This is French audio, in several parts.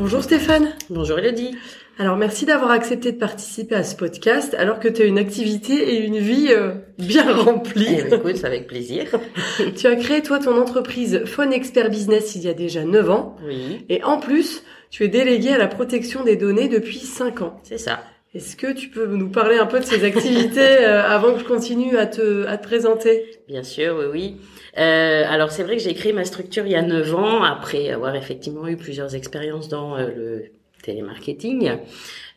Bonjour Stéphane. Bonjour Elodie. Alors merci d'avoir accepté de participer à ce podcast alors que tu as une activité et une vie euh, bien remplie. Eh ben, écoute, avec plaisir. tu as créé toi ton entreprise Phone Expert Business il y a déjà 9 ans. Oui. Et en plus, tu es délégué à la protection des données depuis 5 ans. C'est ça. Est-ce que tu peux nous parler un peu de ces activités euh, avant que je continue à te, à te présenter? Bien sûr, oui, oui. Euh, alors c'est vrai que j'ai créé ma structure il y a 9 ans après avoir effectivement eu plusieurs expériences dans euh, le télémarketing.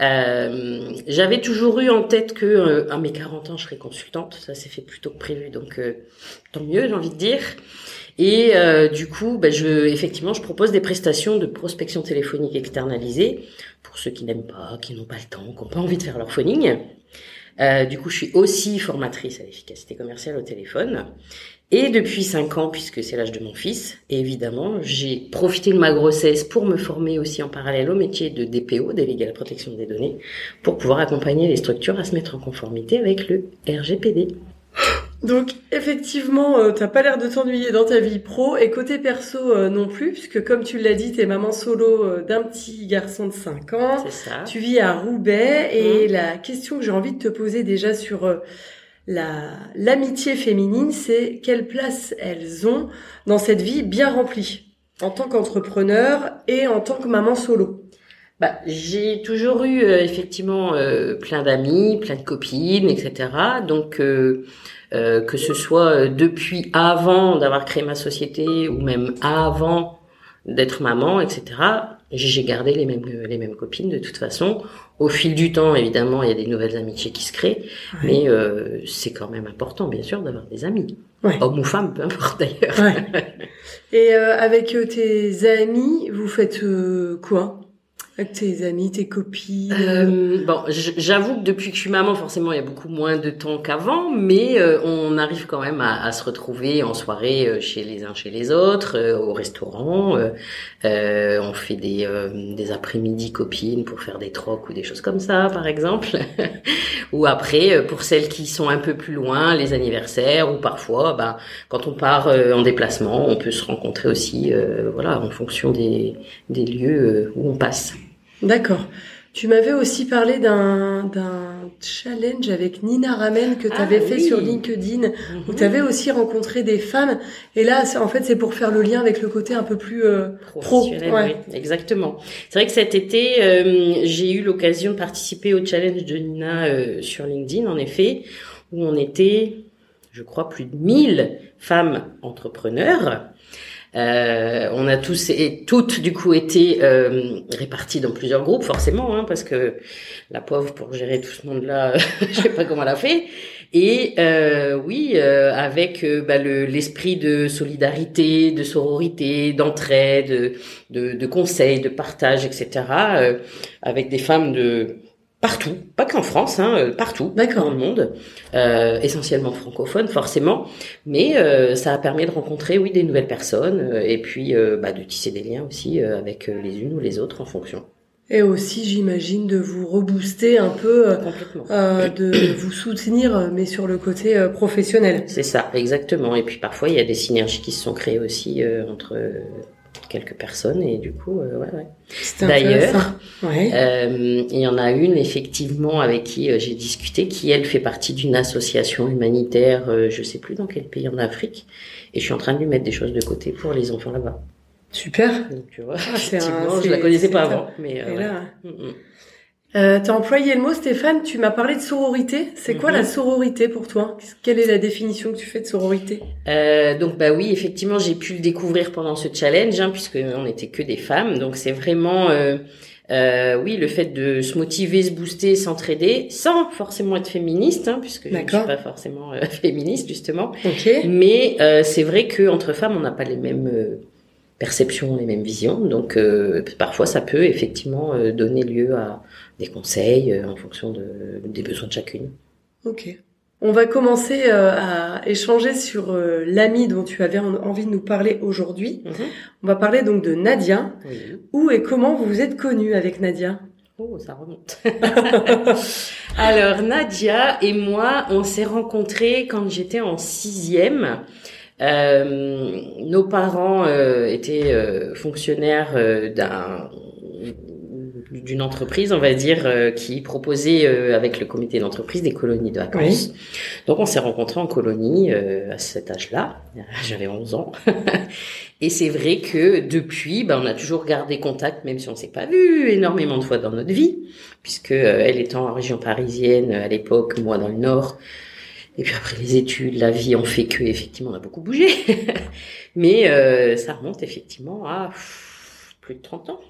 Euh, j'avais toujours eu en tête que euh, à mes 40 ans je serais consultante, ça s'est fait plus tôt que prévu, donc tant mieux j'ai envie de dire. Et du coup, ben, je, effectivement, je propose des prestations de prospection téléphonique externalisée pour ceux qui n'aiment pas, qui n'ont pas le temps, qui n'ont pas envie de faire leur phoning. Euh, du coup, je suis aussi formatrice à l'efficacité commerciale au téléphone. Et depuis 5 ans, puisque c'est l'âge de mon fils, évidemment, j'ai profité de ma grossesse pour me former aussi en parallèle au métier de DPO, délégué à la protection des données, pour pouvoir accompagner les structures à se mettre en conformité avec le RGPD. Donc effectivement, euh, t'as pas l'air de t'ennuyer dans ta vie pro et côté perso euh, non plus, puisque comme tu l'as dit, t'es maman solo euh, d'un petit garçon de 5 ans. C'est ça. Tu vis à Roubaix et Mmh. la question que j'ai envie de te poser déjà sur la l'amitié féminine, c'est quelle place elles ont dans cette vie bien remplie en tant qu'entrepreneur et en tant que maman solo? Bah, j'ai toujours eu effectivement plein d'amis, plein de copines, etc. Donc euh, euh, que ce soit euh, depuis avant d'avoir créé ma société ou même avant d'être maman, etc. J'ai gardé les mêmes les mêmes copines de toute façon. Au fil du temps, évidemment, il y a des nouvelles amitiés qui se créent, mais euh, c'est quand même important, bien sûr, d'avoir des amis, Ouais. hommes ou femmes, peu importe d'ailleurs. Ouais. Et euh, avec euh, tes amis, vous faites euh, quoi? Tes amis, tes copines Euh, bon, j'avoue que depuis que je suis maman, forcément, il y a beaucoup moins de temps qu'avant, mais euh, on arrive quand même à, se retrouver en soirée euh, chez les uns chez les autres, au restaurant. on fait des, après-midi copines pour faire des trocs ou des choses comme ça, par exemple. ou après, pour celles qui sont un peu plus loin, les anniversaires, ou parfois, bah, quand on part en déplacement, on peut se rencontrer aussi, voilà, en fonction des, lieux où on passe. D'accord. Tu m'avais aussi parlé d'un d'un challenge avec Nina Ramen que tu Ah, avais fait oui. sur LinkedIn, où Mhm. tu avais aussi rencontré des femmes. Et là, en fait, c'est pour faire le lien avec le côté un peu plus euh, pro. Ouais. oui, exactement. C'est vrai que cet été, euh, j'ai eu l'occasion de participer au challenge de Nina euh, sur LinkedIn, en effet, où on était, je crois, plus de 1000 femmes entrepreneurs. Euh, on a tous et toutes du coup été euh, dans plusieurs groupes forcément hein, parce que la pauvre pour gérer tout ce monde-là, je sais pas comment elle a fait. Et euh, oui, euh, avec euh, bah, le- l'esprit de solidarité, de sororité, d'entraide, de, de, de conseil, de partage, etc. euh, avec des femmes de partout, pas qu'en France, hein, euh, partout dans le monde, euh, essentiellement francophones forcément, mais euh, ça a permis de rencontrer oui des nouvelles personnes euh, et puis euh, bah, de tisser des liens aussi avec les unes ou les autres en fonction. Et aussi, j'imagine, de vous rebooster un peu, euh, de vous soutenir, mais sur le côté euh, professionnel. C'est ça, exactement. Et puis parfois il y a des synergies qui se sont créées aussi euh, entre quelques personnes et du coup, euh, ouais, ouais. D'ailleurs. Ouais. Euh, il y en a une effectivement avec qui euh, j'ai discuté, qui elle fait partie d'une association humanitaire, euh, je sais plus dans quel pays en Afrique, et je suis en train de lui mettre des choses de côté pour les enfants là-bas. Super. Donc tu vois, Ah, un- effectivement, je la connaissais pas avant, mais euh, là, Mm, mm. Euh, T'as employé le mot, Stéphane, tu m'as parlé de sororité. C'est quoi Mhm. la sororité pour toi? Quelle est la définition que tu fais de sororité? Euh, donc bah oui, effectivement, j'ai pu le découvrir pendant ce challenge, hein, puisque on n'était que des femmes. Donc c'est vraiment, euh, euh, oui, le fait de se motiver, se booster, s'entraider, sans forcément être féministe, hein, puisque je ne suis pas forcément euh, féministe justement. Ok. Mais euh, c'est vrai que entre femmes, on n'a pas les mêmes euh, perceptions, les mêmes visions. Donc euh, parfois ça peut effectivement euh, donner lieu à des conseils euh, en fonction de, des besoins de chacune. Ok. On va commencer à échanger sur l'ami dont tu avais envie de nous parler aujourd'hui. Mhm. On va parler donc de Nadia. Où et comment vous vous êtes connue avec Nadia? Oh, ça remonte. Alors Nadia et moi, on s'est rencontrés quand j'étais en sixième. Euh, nos parents euh, étaient euh, fonctionnaires d'un d'une entreprise, on va dire, qui proposait avec le comité d'entreprise des colonies de vacances. Donc on s'est rencontrés en colonie à cet âge-là, j'avais 11 ans. Et c'est vrai que depuis, ben, on a toujours gardé contact, même si on s'est pas vu énormément de fois dans notre vie, puisque elle étant en région parisienne à l'époque, moi dans le Nord, et puis après les études, la vie ont fait que effectivement on a beaucoup bougé. Mais euh, ça remonte effectivement à plus de 30 ans.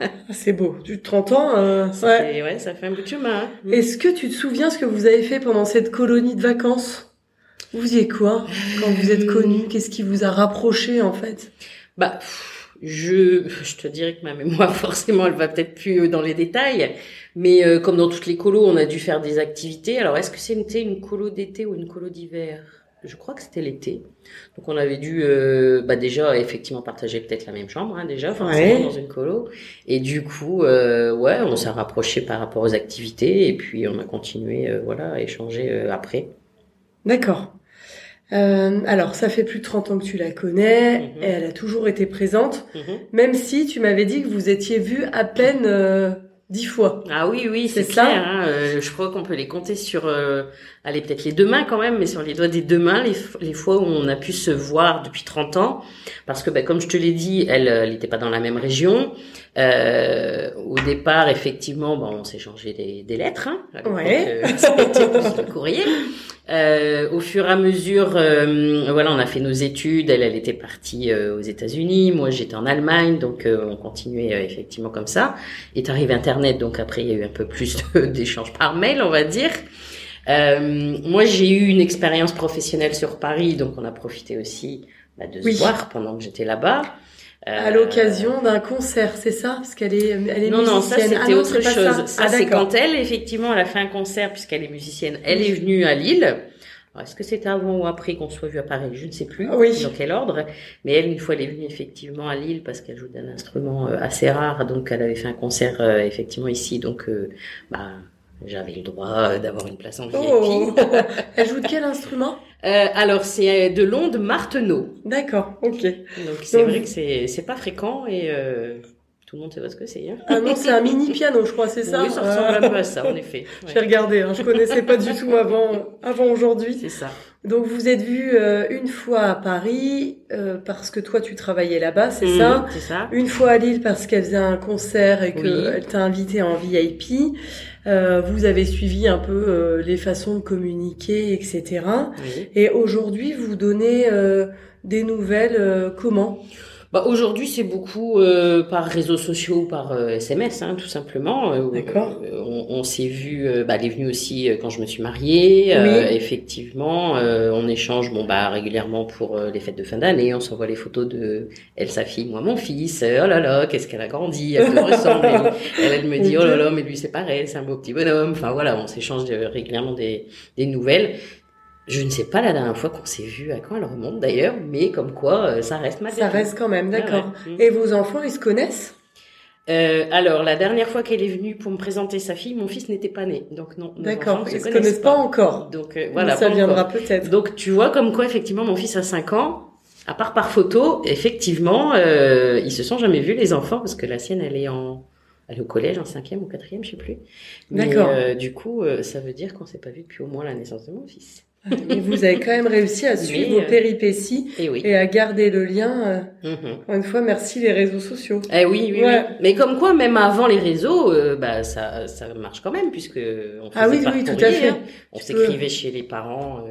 Ah, c'est beau, plus de 30 ans. Euh, ça, ouais. Fait, ouais, ça fait un bout de chemin. Hein. Mm. Est-ce que tu te souviens ce que vous avez fait pendant cette colonie de vacances? Vous faisiez quoi quand vous êtes connus Qu'est-ce qui vous a rapproché en fait? Bah je, je te dirais que ma mémoire, forcément, elle va peut-être plus euh, dans les détails. Mais euh, comme dans toutes les colos, on a dû faire des activités. Alors, est-ce que c'était une colo d'été ou une colo d'hiver? Je crois que c'était l'été. Donc, on avait dû euh, bah, déjà effectivement partager peut-être la même chambre, hein, déjà, forcément, dans une colo. Et du coup, euh, ouais, on s'est rapproché par rapport aux activités. Et puis, on a continué, voilà, à échanger après. D'accord. Euh, alors, ça fait plus de 30 ans que tu la connais, et mhm. elle a toujours été présente, mhm. même si tu m'avais dit que vous étiez vus à peine euh, dix fois. Ah oui, oui, c'est clair. Hein, euh, je crois qu'on peut les compter sur, euh, allez, peut-être les deux mains quand même, mais sur les doigts des deux mains, les, les fois où on a pu se voir depuis 30 ans. Parce que, ben, comme je te l'ai dit, elle n'était pas dans la même région. Euh, au départ, effectivement, bon, on s'est changé des, des lettres. Hein, ouais. Le courrier. Euh, au fur et à mesure, euh, voilà, on a fait nos études. Elle, elle était partie euh, aux États-Unis, moi j'étais en Allemagne, donc on continuait effectivement comme ça. Est arrivé Internet, donc après il y a eu un peu plus d'échanges par mail, on va dire. moi j'ai eu une expérience professionnelle sur Paris, donc on a profité aussi bah, de se voir pendant que j'étais là-bas. À l'occasion d'un concert, c'est ça? Parce qu'elle est, elle est non, musicienne. Non, ça c'était ah autre chose. Ça, ah, c'est quand elle, effectivement, elle a fait un concert puisqu'elle est musicienne. Elle est venue à Lille. Est-ce que c'était avant ou après qu'on soit vu à Paris? Je ne sais plus oui. dans quel ordre. Mais elle, une fois, elle est venue effectivement à Lille parce qu'elle joue d'un instrument euh, assez rare. Donc, elle avait fait un concert euh, effectivement ici. Donc, euh, bah, j'avais le droit d'avoir une place en VIP. Oh. elle joue de quel instrument? Euh, alors c'est de l'onde Marteneau. D'accord, ok. Donc c'est vrai que c'est c'est pas fréquent et euh, tout le monde sait pas ce que c'est. Hein. Ah non, c'est un mini piano, je crois, c'est ça. Oui, ça ressemble un peu à ça, en effet. Ouais. J'ai regardé, hein, je connaissais pas du tout avant avant aujourd'hui. C'est ça. Donc vous êtes vu euh, une fois à Paris euh, parce que toi tu travaillais là-bas, c'est mmh, ça C'est ça. Une fois à Lille parce qu'elle faisait un concert et qu'elle t'a invité en VIP. Euh, vous avez suivi un peu euh, les façons de communiquer, etc. Et aujourd'hui, vous donnez euh, des nouvelles comment? Bah, Aujourd'hui, c'est beaucoup euh, par réseaux sociaux, par euh, SMS, hein, tout simplement. Euh, D'accord. on, on s'est vu, bah, elle est venue aussi quand je me suis mariée. Oui. effectivement, on échange bon, bah, régulièrement pour les fêtes de fin d'année. On s'envoie les photos de elle, sa fille, moi, mon fils. Oh là là, qu'est-ce qu'elle a grandi, elle me ressemble. elle, elle, me dit, oh là là, mais lui, c'est pareil, c'est un beau petit bonhomme. Enfin voilà, on s'échange régulièrement des, des nouvelles. Je ne sais pas la dernière fois qu'on s'est vu, à quand elle remonte d'ailleurs, mais comme quoi, euh, ça reste ma Ça reste quand même, d'accord. Et vos enfants, ils se connaissent? Euh, alors, la dernière fois qu'elle est venue pour me présenter sa fille, mon fils n'était pas né. Donc non. D'accord. Ils se connaissent, connaissent pas. encore. Donc euh, voilà. ça viendra peut-être. Donc tu vois comme quoi effectivement mon fils a 5 ans. À part par photo, effectivement, euh, ils se sont jamais vus les enfants parce que la sienne elle est en elle est au collège en cinquième ou quatrième, je sais plus. D'accord. Euh, du coup, euh, ça veut dire qu'on s'est pas vu depuis au moins la naissance de mon fils. Vous avez quand même réussi à suivre vos euh, péripéties et, oui. et, à garder le lien. Euh, mhm. Encore une fois, merci les réseaux sociaux. Eh oui, oui, ouais. oui. Mais comme quoi, même avant les réseaux, euh, bah ça, ça marche quand même puisque on faisait ah oui, oui, tout à fait. Hein. On s'écrivait chez les parents.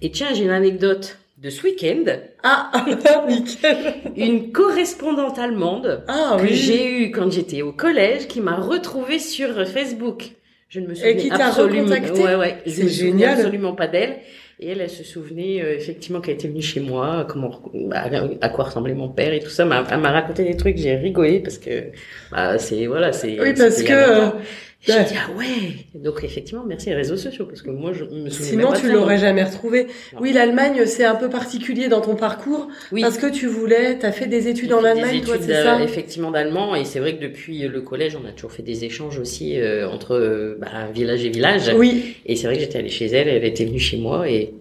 Et tiens, j'ai une anecdote de ce week-end. Ah, nickel. Une correspondante allemande ah, que oui. j'ai eue quand j'étais au collège qui m'a retrouvée sur Facebook. Je ne me souviens absolument, ouais, ouais, je me absolument pas d'elle. Et elle, elle se souvenait euh, effectivement qu'elle était venue chez moi, comment, bah, à quoi ressemblait mon père et tout ça. Elle m'a raconté des trucs, j'ai rigolé parce que bah, c'est voilà, c'est. Oui, parce que j'ai dit ah ouais. Donc effectivement, merci les réseaux sociaux parce que moi je me souviens Sinon tu l'aurais jamais retrouvé. Oui, l'Allemagne c'est un peu particulier dans ton parcours oui. parce que tu voulais, tu as fait des études en Allemagne, toi c'est ça Effectivement d'allemand et c'est vrai que depuis le collège on a toujours fait des échanges aussi euh, entre euh, bah, village et village. Oui. Et c'est vrai que j'étais allée chez elle, elle était venue chez moi et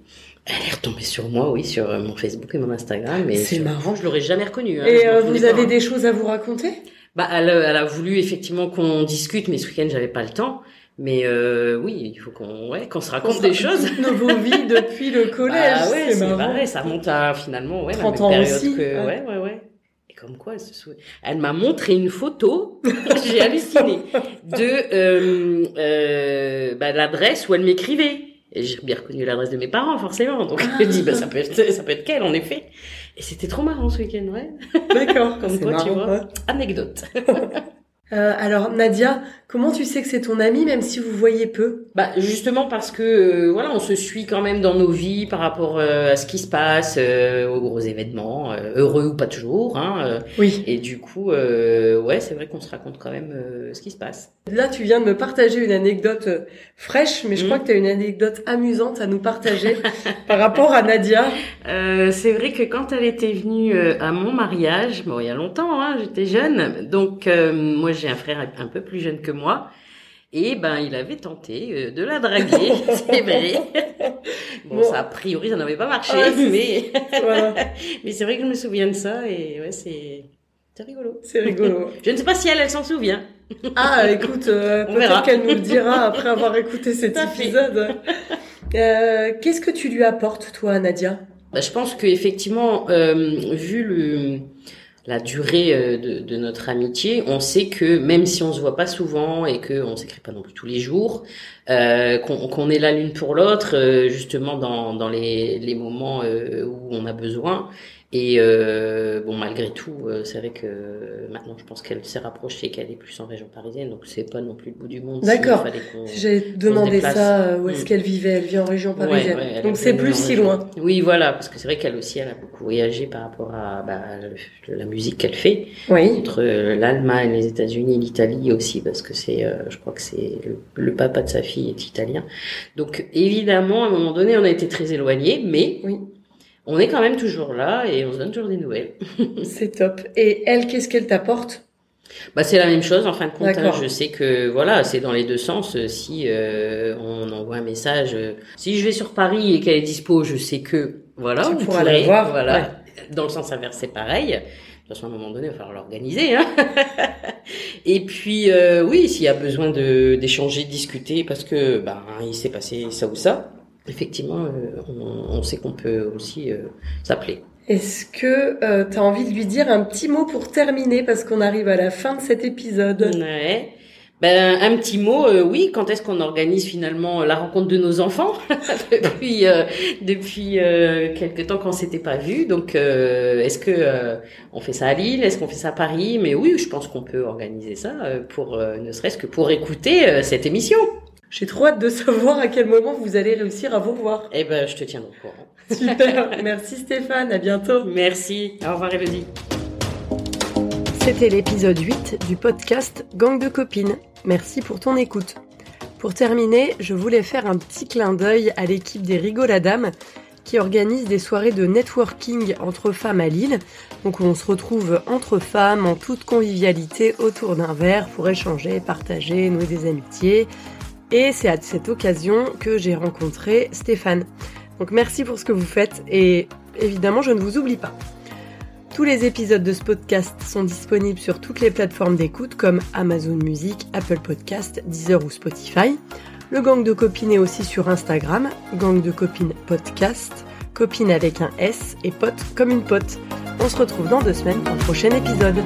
elle est retombée sur moi, oui, sur euh, mon Facebook et mon Instagram. C'est marrant. Je l'aurais jamais reconnue. Hein, et vous avez des choses à vous raconter? Bah, elle, elle, a voulu effectivement qu'on discute, mais ce week-end j'avais pas le temps. Mais euh, oui, il faut qu'on ouais, qu'on se raconte des choses. Nos vies depuis le collège. Bah, ouais, c'est pareil, ça monte à finalement ouais, 30 la même période aussi. Que, ouais, ouais, ouais. Et comme quoi, elle se. Elle m'a montré une photo, j'ai halluciné, de euh, euh, bah, l'adresse où elle m'écrivait. Et j'ai bien reconnu l'adresse de mes parents, forcément. Donc, je me dis, bah, ça peut être, ça peut être qu'elle, en effet. Et c'était trop marrant ce week-end, ouais. D'accord. Comme quoi, tu vois. Anecdote. Euh, alors Nadia, comment tu sais que c'est ton ami même si vous voyez peu? Bah justement parce que euh, voilà, on se suit quand même dans nos vies par rapport euh, à ce qui se passe, aux gros événements, heureux ou pas toujours. Hein, oui. Et du coup, ouais, c'est vrai qu'on se raconte quand même ce qui se passe. Là, tu viens de me partager une anecdote fraîche, mais je crois mm. que tu as une anecdote amusante à nous partager par rapport à Nadia. c'est vrai que quand elle était venue à mon mariage, bon il y a longtemps, hein, j'étais jeune, donc moi j'ai un frère un peu plus jeune que moi. Et ben, il avait tenté euh, de la draguer, c'est vrai. Bon, ça a priori, ça n'avait pas marché, ah, mais mais c'est vrai que je me souviens de ça et ouais, c'est c'est rigolo. C'est rigolo. je ne sais pas si elle, elle s'en souvient. Ah, écoute, euh, peut-être qu'elle nous le dira après avoir écouté cet épisode. Euh, Qu'est-ce que tu lui apportes, toi, Nadia? Bah, Je pense que effectivement, euh, vu le la durée euh, de, notre amitié, on sait que même si on se voit pas souvent et que on s'écrit pas non plus tous les jours, euh, qu'on est là l'une pour l'autre, euh, justement dans, dans les, les moments où on a besoin, et euh, bon, malgré tout, euh, c'est vrai que maintenant, je pense qu'elle s'est rapprochée, qu'elle est plus en région parisienne, donc c'est pas non plus le bout du monde. D'accord. J'ai demandé ça, euh, où est-ce mm. qu'elle vivait? Elle vit en région parisienne. donc c'est plus si loin. Oui, voilà, parce que c'est vrai qu'elle aussi, elle a beaucoup voyagé par rapport à bah, la musique qu'elle fait. Oui. Entre l'Allemagne, les États-Unis, l'Italie aussi, parce que c'est, je crois que c'est le, le, papa de sa fille est italien. Donc évidemment, à un moment donné, on a été très éloignés, mais oui on est quand même toujours là et on se donne toujours des nouvelles. c'est top. Et elle, qu'est-ce qu'elle t'apporte? Bah c'est la même chose en fin de compte. Hein. Je sais que voilà, c'est dans les deux sens. Si euh, on envoie un message, euh, si je vais sur Paris et qu'elle est dispo, je sais que voilà, tu pourras la voir. Voilà, dans le sens inverse, c'est pareil. De toute façon, à un moment donné, il va falloir l'organiser. Hein et puis, euh, oui, s'il y a besoin de d'échanger, de discuter, parce que ben il s'est passé ça ou ça, effectivement, euh, on, sait qu'on peut aussi euh, s'appeler. Est-ce que euh, tu as envie de lui dire un petit mot pour terminer parce qu'on arrive à la fin de cet épisode? Ouais. Ben, un petit mot, oui. Quand est-ce qu'on organise finalement la rencontre de nos enfants? Depuis depuis quelques temps qu'on s'était pas vu. Donc, est-ce que on fait ça à Lille? Est-ce qu'on fait ça à Paris? Mais oui, je pense qu'on peut organiser ça pour ne serait-ce que pour écouter cette émission. J'ai trop hâte de savoir à quel moment vous allez réussir à vous voir. Eh ben, je te tiens au courant. Super. Merci Stéphane. À bientôt. Merci. Au revoir Elodie. C'était l'épisode 8 du podcast Gang de copines. Merci pour ton écoute. Pour terminer, je voulais faire un petit clin d'œil à l'équipe des Rigoladam qui organise des soirées de networking entre femmes à Lille. Donc on se retrouve entre femmes en toute convivialité autour d'un verre pour échanger, partager, nouer des amitiés et c'est à cette occasion que j'ai rencontré Stéphane. Donc merci pour ce que vous faites et évidemment je ne vous oublie pas. Tous les épisodes de ce podcast sont disponibles sur toutes les plateformes d'écoute comme Amazon Music, Apple Podcast, Deezer ou Spotify. Le gang de copines est aussi sur Instagram, gang de copines podcast, copine avec un S et pote comme une pote. On se retrouve dans deux semaines pour le prochain épisode.